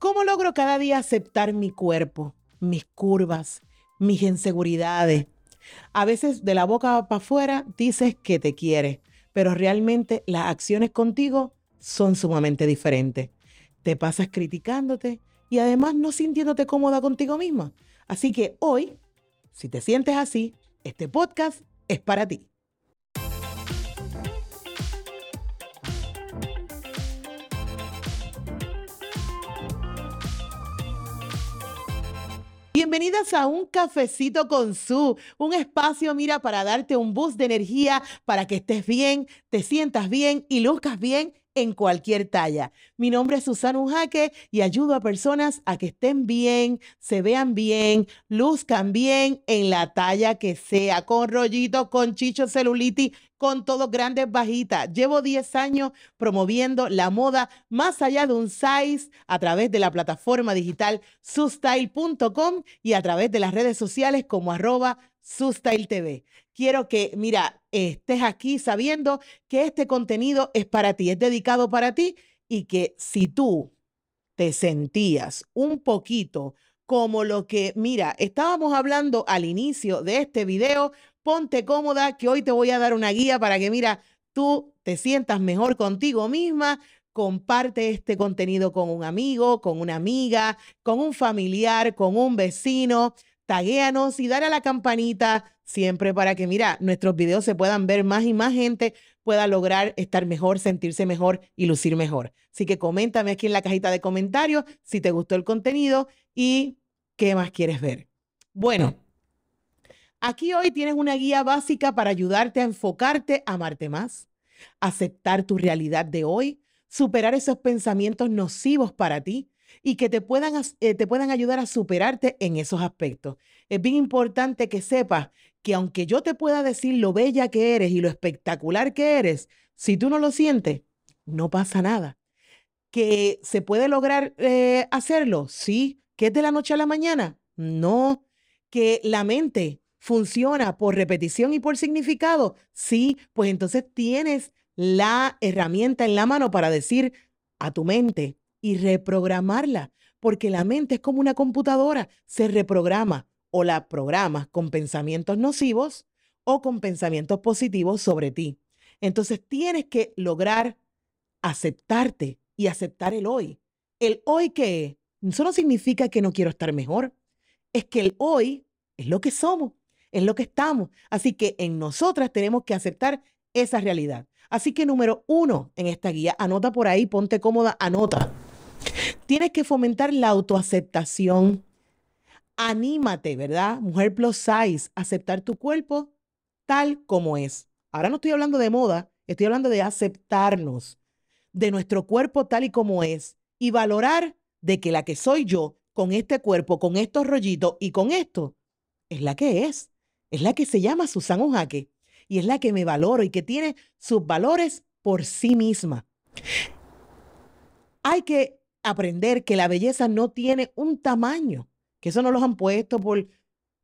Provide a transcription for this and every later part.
¿Cómo logro cada día aceptar mi cuerpo, mis curvas, mis inseguridades? A veces de la boca para afuera dices que te quieres, pero realmente las acciones contigo son sumamente diferentes. Te pasas criticándote y además no sintiéndote cómoda contigo misma. Así que hoy, si te sientes así, este podcast es para ti. Bienvenidas a un cafecito con su, un espacio, mira, para darte un boost de energía, para que estés bien, te sientas bien y luzcas bien en cualquier talla. Mi nombre es Susana Unjaque y ayudo a personas a que estén bien, se vean bien, luzcan bien en la talla que sea, con rollitos, con chicho, celulitis, con todo grandes, bajitas. Llevo 10 años promoviendo la moda más allá de un size a través de la plataforma digital sustyle.com y a través de las redes sociales como arroba TV. Quiero que, mira, estés aquí sabiendo que este contenido es para ti, es dedicado para ti y que si tú te sentías un poquito como lo que, mira, estábamos hablando al inicio de este video, ponte cómoda que hoy te voy a dar una guía para que, mira, tú te sientas mejor contigo misma, comparte este contenido con un amigo, con una amiga, con un familiar, con un vecino taguéanos y dale a la campanita siempre para que, mira, nuestros videos se puedan ver más y más gente pueda lograr estar mejor, sentirse mejor y lucir mejor. Así que coméntame aquí en la cajita de comentarios si te gustó el contenido y qué más quieres ver. Bueno, aquí hoy tienes una guía básica para ayudarte a enfocarte, a amarte más, aceptar tu realidad de hoy, superar esos pensamientos nocivos para ti y que te puedan, eh, te puedan ayudar a superarte en esos aspectos. Es bien importante que sepas que aunque yo te pueda decir lo bella que eres y lo espectacular que eres, si tú no lo sientes, no pasa nada. ¿Que se puede lograr eh, hacerlo? Sí. ¿Que es de la noche a la mañana? No. ¿Que la mente funciona por repetición y por significado? Sí. Pues entonces tienes la herramienta en la mano para decir a tu mente, y reprogramarla, porque la mente es como una computadora, se reprograma o la programas con pensamientos nocivos o con pensamientos positivos sobre ti. Entonces tienes que lograr aceptarte y aceptar el hoy. El hoy que eso no significa que no quiero estar mejor, es que el hoy es lo que somos, es lo que estamos. Así que en nosotras tenemos que aceptar esa realidad. Así que número uno en esta guía, anota por ahí, ponte cómoda, anota. Tienes que fomentar la autoaceptación. Anímate, ¿verdad? Mujer plus size, aceptar tu cuerpo tal como es. Ahora no estoy hablando de moda, estoy hablando de aceptarnos, de nuestro cuerpo tal y como es y valorar de que la que soy yo, con este cuerpo, con estos rollitos y con esto, es la que es. Es la que se llama Susana Jaque y es la que me valoro y que tiene sus valores por sí misma. Hay que aprender que la belleza no tiene un tamaño, que eso no los han puesto por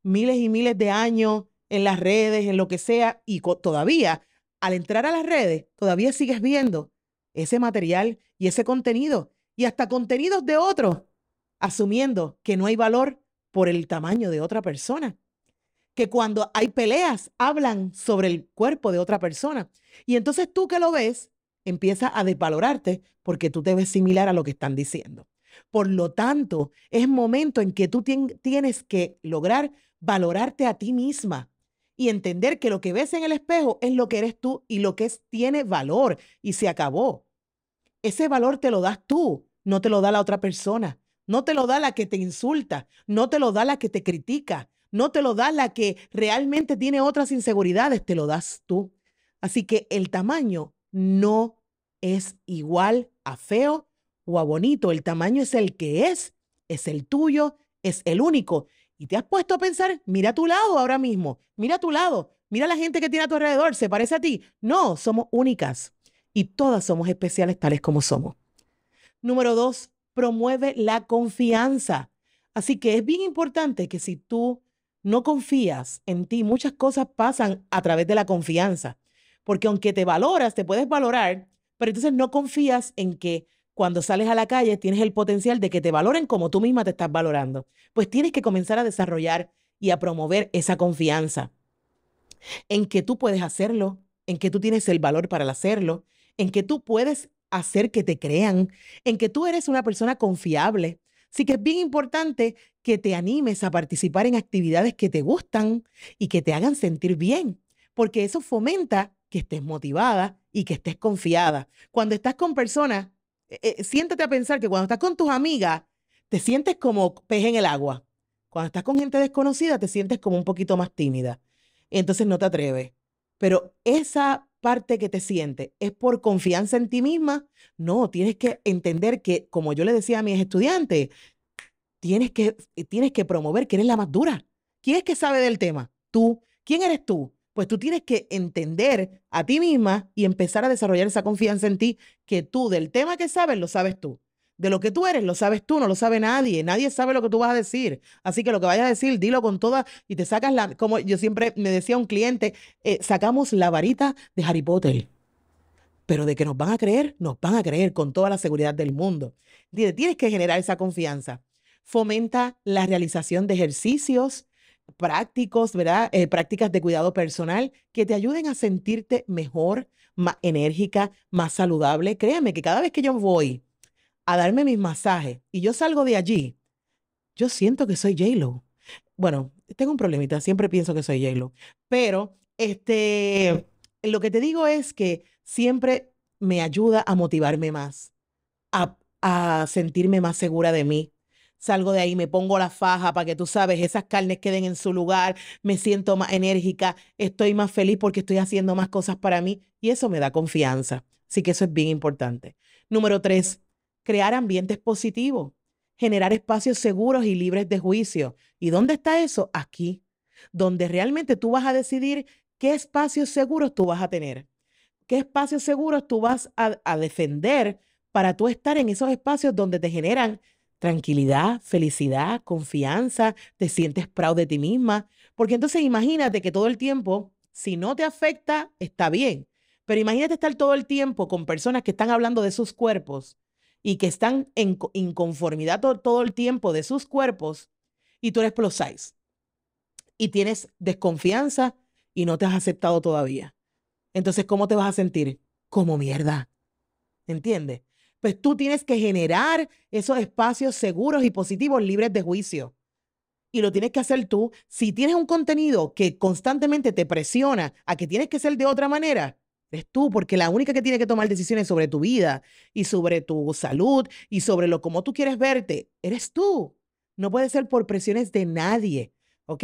miles y miles de años en las redes, en lo que sea, y todavía, al entrar a las redes, todavía sigues viendo ese material y ese contenido, y hasta contenidos de otros, asumiendo que no hay valor por el tamaño de otra persona. Que cuando hay peleas, hablan sobre el cuerpo de otra persona. Y entonces tú que lo ves, empieza a desvalorarte porque tú te ves similar a lo que están diciendo. Por lo tanto, es momento en que tú tienes que lograr valorarte a ti misma y entender que lo que ves en el espejo es lo que eres tú y lo que es, tiene valor y se acabó. Ese valor te lo das tú, no te lo da la otra persona, no te lo da la que te insulta, no te lo da la que te critica, no te lo da la que realmente tiene otras inseguridades, te lo das tú. Así que el tamaño no es igual a feo o a bonito. El tamaño es el que es, es el tuyo, es el único. Y te has puesto a pensar, mira a tu lado ahora mismo, mira a tu lado, mira la gente que tiene a tu alrededor, ¿se parece a ti? No, somos únicas y todas somos especiales tales como somos. Número dos, promueve la confianza. Así que es bien importante que si tú no confías en ti, muchas cosas pasan a través de la confianza. Porque aunque te valoras, te puedes valorar, pero entonces no confías en que cuando sales a la calle tienes el potencial de que te valoren como tú misma te estás valorando. Pues tienes que comenzar a desarrollar y a promover esa confianza en que tú puedes hacerlo, en que tú tienes el valor para hacerlo, en que tú puedes hacer que te crean, en que tú eres una persona confiable. Así que es bien importante que te animes a participar en actividades que te gustan y que te hagan sentir bien, porque eso fomenta que estés motivada y que estés confiada. Cuando estás con personas, eh, eh, siéntate a pensar que cuando estás con tus amigas, te sientes como pez en el agua. Cuando estás con gente desconocida, te sientes como un poquito más tímida. Entonces no te atreves. Pero esa parte que te sientes es por confianza en ti misma. No, tienes que entender que, como yo le decía a mis estudiantes, tienes que, tienes que promover que eres la más dura. ¿Quién es que sabe del tema? Tú. ¿Quién eres tú? Pues tú tienes que entender a ti misma y empezar a desarrollar esa confianza en ti, que tú del tema que sabes, lo sabes tú. De lo que tú eres, lo sabes tú, no lo sabe nadie. Nadie sabe lo que tú vas a decir. Así que lo que vayas a decir, dilo con toda y te sacas la, como yo siempre me decía un cliente, eh, sacamos la varita de Harry Potter. Pero de que nos van a creer, nos van a creer con toda la seguridad del mundo. Tienes que generar esa confianza. Fomenta la realización de ejercicios prácticos, ¿verdad? Eh, prácticas de cuidado personal que te ayuden a sentirte mejor, más enérgica, más saludable. Créeme que cada vez que yo voy a darme mis masajes y yo salgo de allí, yo siento que soy J-Lo. Bueno, tengo un problemita, siempre pienso que soy J-Lo, pero este, lo que te digo es que siempre me ayuda a motivarme más, a, a sentirme más segura de mí, salgo de ahí, me pongo la faja para que tú sabes, esas carnes queden en su lugar, me siento más enérgica, estoy más feliz porque estoy haciendo más cosas para mí y eso me da confianza. Así que eso es bien importante. Número tres, crear ambientes positivos, generar espacios seguros y libres de juicio. ¿Y dónde está eso? Aquí, donde realmente tú vas a decidir qué espacios seguros tú vas a tener, qué espacios seguros tú vas a, defender para tú estar en esos espacios donde te generan tranquilidad, felicidad, confianza, te sientes proud de ti misma. Porque entonces imagínate que todo el tiempo, si no te afecta, está bien. Pero imagínate estar todo el tiempo con personas que están hablando de sus cuerpos y que están en inconformidad todo, el tiempo de sus cuerpos y tú eres plus size y tienes desconfianza y no te has aceptado todavía. Entonces, ¿cómo te vas a sentir? Como mierda. ¿Entiendes? Pues tú tienes que generar esos espacios seguros y positivos libres de juicio. Y lo tienes que hacer tú. Si tienes un contenido que constantemente te presiona a que tienes que ser de otra manera, es tú, porque la única que tiene que tomar decisiones sobre tu vida y sobre tu salud y sobre lo como tú quieres verte, eres tú. No puede ser por presiones de nadie, ¿ok?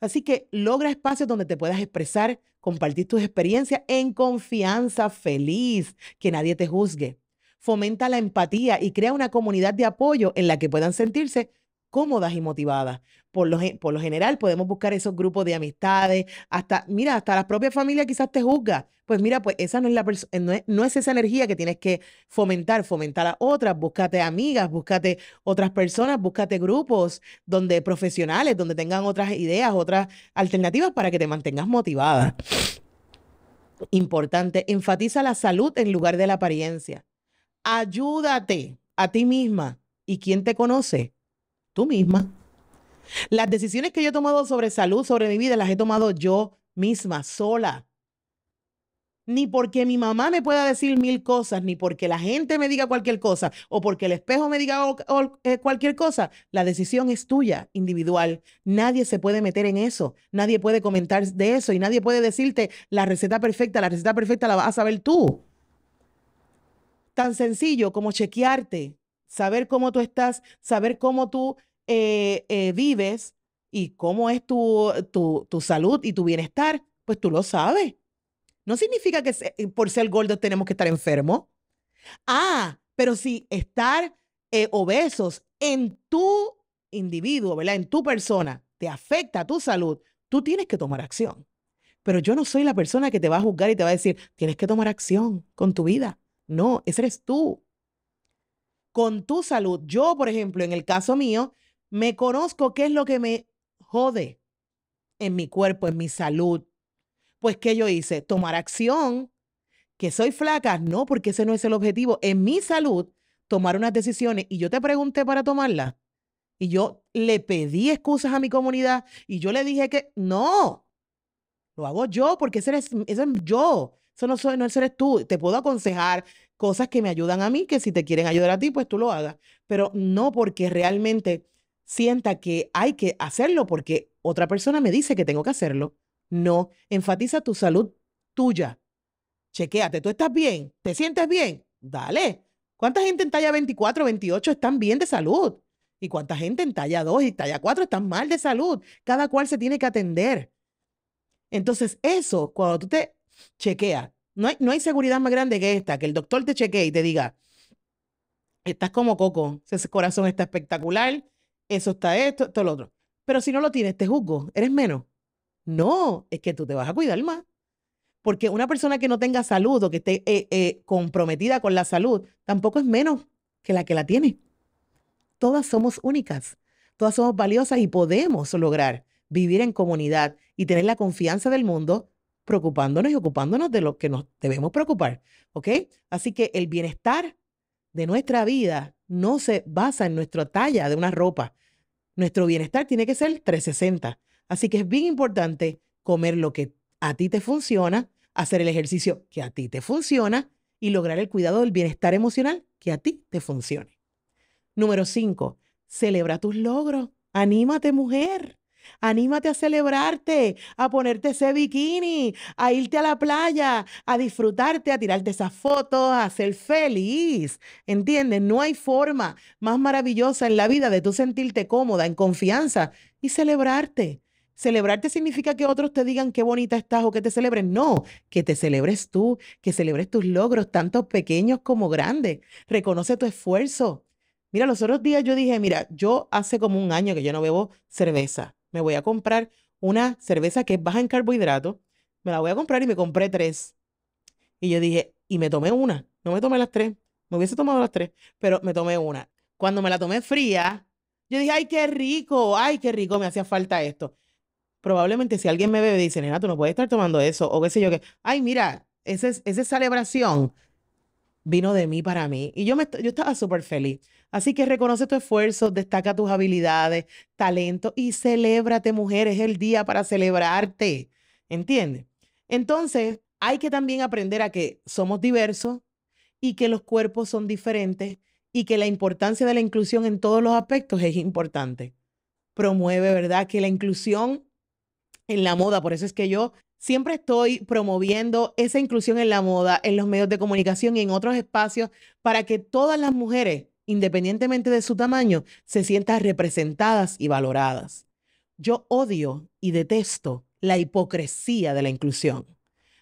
Así que logra espacios donde te puedas expresar, compartir tus experiencias en confianza, feliz, que nadie te juzgue. Fomenta la empatía y crea una comunidad de apoyo en la que puedan sentirse cómodas y motivadas. Por lo, por lo general podemos buscar esos grupos de amistades, hasta, mira, hasta la propia familia quizás te juzga. Pues mira, pues esa no es, la no no es esa energía que tienes que fomentar, fomentar a otras, búscate amigas, búscate otras personas, búscate grupos donde profesionales, donde tengan otras ideas, otras alternativas para que te mantengas motivada. Importante, enfatiza la salud en lugar de la apariencia. Ayúdate a ti misma. ¿Y quién te conoce? tú misma. Las decisiones que yo he tomado sobre salud, sobre mi vida, las he tomado yo misma, sola. Ni porque mi mamá me pueda decir mil cosas, ni porque la gente me diga cualquier cosa, o porque el espejo me diga eh, cualquier cosa. La decisión es tuya, individual. Nadie se puede meter en eso. Nadie puede comentar de eso y nadie puede decirte la receta perfecta. La receta perfecta la vas a saber tú. Tan sencillo como chequearte, saber cómo tú estás, saber cómo tú eh, eh, vives y cómo es tu, tu, salud y tu bienestar, pues tú lo sabes. No significa que eh, por ser gordos tenemos que estar enfermos. Ah, pero si estar obesos en tu individuo, ¿verdad? En tu persona, te afecta a tu salud, tú tienes que tomar acción. Pero yo no soy la persona que te va a juzgar y te va a decir, tienes que tomar acción con tu vida. No, ese eres tú con tu salud. Yo, por ejemplo, en el caso mío, me conozco qué es lo que me jode en mi cuerpo, en mi salud. Pues, ¿qué yo hice? Tomar acción. Que soy flaca, no, porque ese no es el objetivo. En mi salud, tomar unas decisiones y yo te pregunté para tomarlas y yo le pedí excusas a mi comunidad y yo le dije que no, lo hago yo porque ese eres, eso es yo. Eso no, soy, no eres tú. Te puedo aconsejar cosas que me ayudan a mí, que si te quieren ayudar a ti, pues tú lo hagas. Pero no porque realmente sienta que hay que hacerlo porque otra persona me dice que tengo que hacerlo. No, enfatiza tu salud tuya. Chequéate, ¿tú estás bien? ¿Te sientes bien? Dale. ¿Cuánta gente en talla 24, 28 están bien de salud? ¿Y cuánta gente en talla 2 y talla 4 están mal de salud? Cada cual se tiene que atender. Entonces, eso, cuando tú te chequeas, no hay, no hay seguridad más grande que esta, que el doctor te chequee y te diga, estás como coco, ese corazón está espectacular, eso está esto, todo lo otro. Pero si no lo tienes, te juzgo, eres menos. No, es que tú te vas a cuidar más. Porque una persona que no tenga salud o que esté eh, eh, comprometida con la salud, tampoco es menos que la que la tiene. Todas somos únicas, todas somos valiosas y podemos lograr vivir en comunidad y tener la confianza del mundo preocupándonos y ocupándonos de lo que nos debemos preocupar. ¿Ok? Así que el bienestar de nuestra vida no se basa en nuestra talla de una ropa. Nuestro bienestar tiene que ser 360. Así que es bien importante comer lo que a ti te funciona, hacer el ejercicio que a ti te funciona y lograr el cuidado del bienestar emocional que a ti te funcione. Número 5. Celebra tus logros. Anímate, mujer. Anímate a celebrarte, a ponerte ese bikini, a irte a la playa, a disfrutarte, a tirarte esas fotos, a ser feliz. ¿Entiendes? No hay forma más maravillosa en la vida de tú sentirte cómoda, en confianza y celebrarte. Celebrarte significa que otros te digan qué bonita estás o que te celebren. No, que te celebres tú, que celebres tus logros, tanto pequeños como grandes. Reconoce tu esfuerzo. Mira, los otros días yo dije, mira, yo hace como un año que yo no bebo cerveza me voy a comprar una cerveza que es baja en carbohidratos, me la voy a comprar y me compré tres. Y yo dije, y me tomé una, no me tomé las tres, me hubiese tomado las tres, pero me tomé una. Cuando me la tomé fría, yo dije, ay, qué rico, ay, qué rico, me hacía falta esto. Probablemente si alguien me bebe dice, nena, tú no puedes estar tomando eso, o qué sé yo, que, ay, mira, esa, esa celebración vino de mí para mí. Y yo, me, yo estaba súper feliz. Así que reconoce tu esfuerzo, destaca tus habilidades, talento y celébrate, mujer. Es el día para celebrarte. ¿Entiendes? Entonces, hay que también aprender a que somos diversos y que los cuerpos son diferentes y que la importancia de la inclusión en todos los aspectos es importante. Promueve, ¿verdad? Que la inclusión en la moda, por eso es que yo Siempre estoy promoviendo esa inclusión en la moda, en los medios de comunicación y en otros espacios para que todas las mujeres, independientemente de su tamaño, se sientan representadas y valoradas. Yo odio y detesto la hipocresía de la inclusión.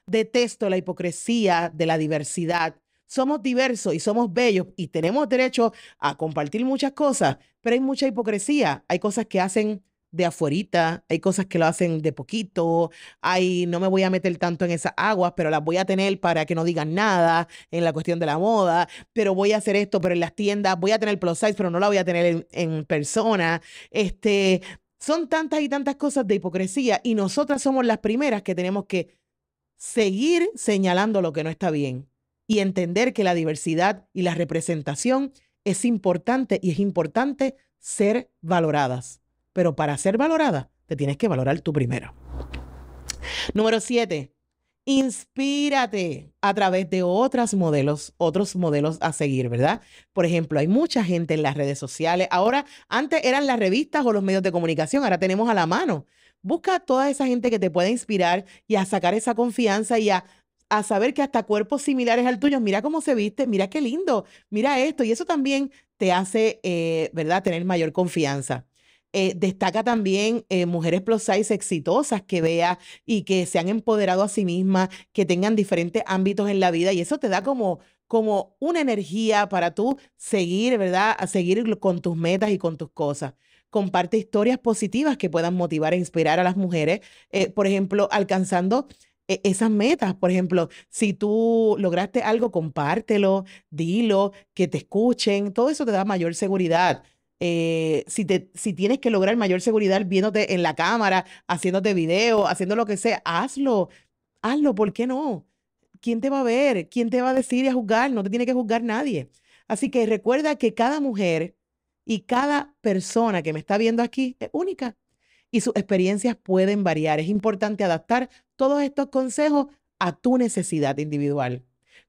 Detesto la hipocresía de la diversidad. Somos diversos y somos bellos y tenemos derecho a compartir muchas cosas, pero hay mucha hipocresía. Hay cosas que hacen de afuerita, hay cosas que lo hacen de poquito, hay, no me voy a meter tanto en esas aguas, pero las voy a tener para que no digan nada en la cuestión de la moda, pero voy a hacer esto, pero en las tiendas voy a tener plus size, pero no la voy a tener en, persona. Este, son tantas y tantas cosas de hipocresía y nosotras somos las primeras que tenemos que seguir señalando lo que no está bien y entender que la diversidad y la representación es importante y es importante ser valoradas. Pero para ser valorada, te tienes que valorar tú primero. Número siete, inspírate a través de otros modelos, otros modelos a seguir, ¿verdad? Por ejemplo, hay mucha gente en las redes sociales. Ahora, antes eran las revistas o los medios de comunicación, ahora tenemos a la mano. Busca a toda esa gente que te pueda inspirar y a sacar esa confianza y a, a saber que hasta cuerpos similares al tuyo, mira cómo se viste, mira qué lindo, mira esto. Y eso también te hace, eh, ¿verdad?, tener mayor confianza. Eh, destaca también eh, mujeres plus size exitosas que vea y que se han empoderado a sí mismas, que tengan diferentes ámbitos en la vida y eso te da como, como una energía para tú seguir, ¿verdad? A seguir con tus metas y con tus cosas. Comparte historias positivas que puedan motivar e inspirar a las mujeres, eh, por ejemplo, alcanzando esas metas. Por ejemplo, si tú lograste algo, compártelo, dilo, que te escuchen, todo eso te da mayor seguridad. Eh, si, te, si tienes que lograr mayor seguridad viéndote en la cámara, haciéndote video, haciendo lo que sea, hazlo, hazlo, ¿por qué no? ¿Quién te va a ver? ¿Quién te va a decir y a juzgar? No te tiene que juzgar nadie. Así que recuerda que cada mujer y cada persona que me está viendo aquí es única y sus experiencias pueden variar. Es importante adaptar todos estos consejos a tu necesidad individual.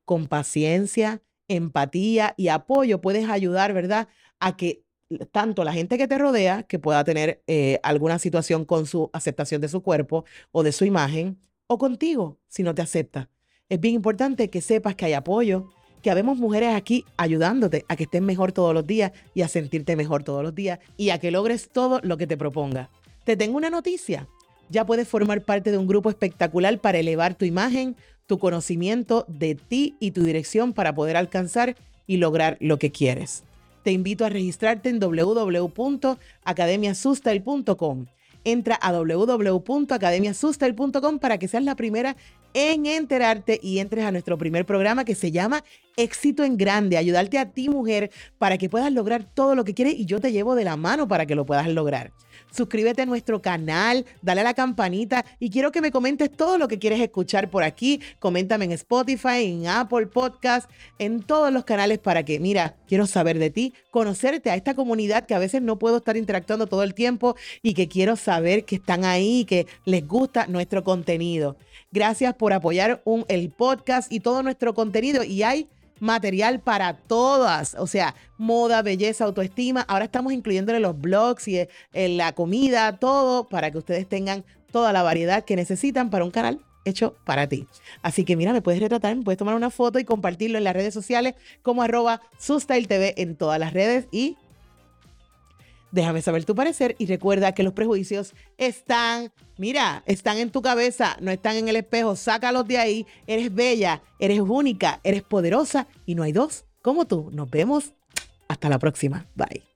Con paciencia, empatía y apoyo puedes ayudar, ¿verdad? A que tanto la gente que te rodea, que pueda tener eh, alguna situación con su aceptación de su cuerpo o de su imagen, o contigo, si no te acepta. Es bien importante que sepas que hay apoyo, que habemos mujeres aquí ayudándote a que estés mejor todos los días y a sentirte mejor todos los días y a que logres todo lo que te proponga. Te tengo una noticia. Ya puedes formar parte de un grupo espectacular para elevar tu imagen, tu conocimiento de ti y tu dirección para poder alcanzar y lograr lo que quieres. Te invito a registrarte en www.academiasustain.com. Entra a www.academiasustain.com para que seas la primera en enterarte y entres a nuestro primer programa que se llama Éxito en Grande, ayudarte a ti mujer para que puedas lograr todo lo que quieres y yo te llevo de la mano para que lo puedas lograr suscríbete a nuestro canal, dale a la campanita y quiero que me comentes todo lo que quieres escuchar por aquí. Coméntame en Spotify, en Apple Podcast, en todos los canales para que, mira, quiero saber de ti, conocerte a esta comunidad que a veces no puedo estar interactuando todo el tiempo y que quiero saber que están ahí que les gusta nuestro contenido. Gracias por apoyar un, el podcast y todo nuestro contenido y hay material para todas, o sea, moda, belleza, autoestima. Ahora estamos incluyéndole los blogs y eh, la comida, todo, para que ustedes tengan toda la variedad que necesitan para un canal hecho para ti. Así que mira, me puedes retratar, me puedes tomar una foto y compartirlo en las redes sociales como arroba TV en todas las redes y Déjame saber tu parecer y recuerda que los prejuicios están, mira, están en tu cabeza, no están en el espejo. Sácalos de ahí. Eres bella, eres única, eres poderosa y no hay dos como tú. Nos vemos. Hasta la próxima. Bye.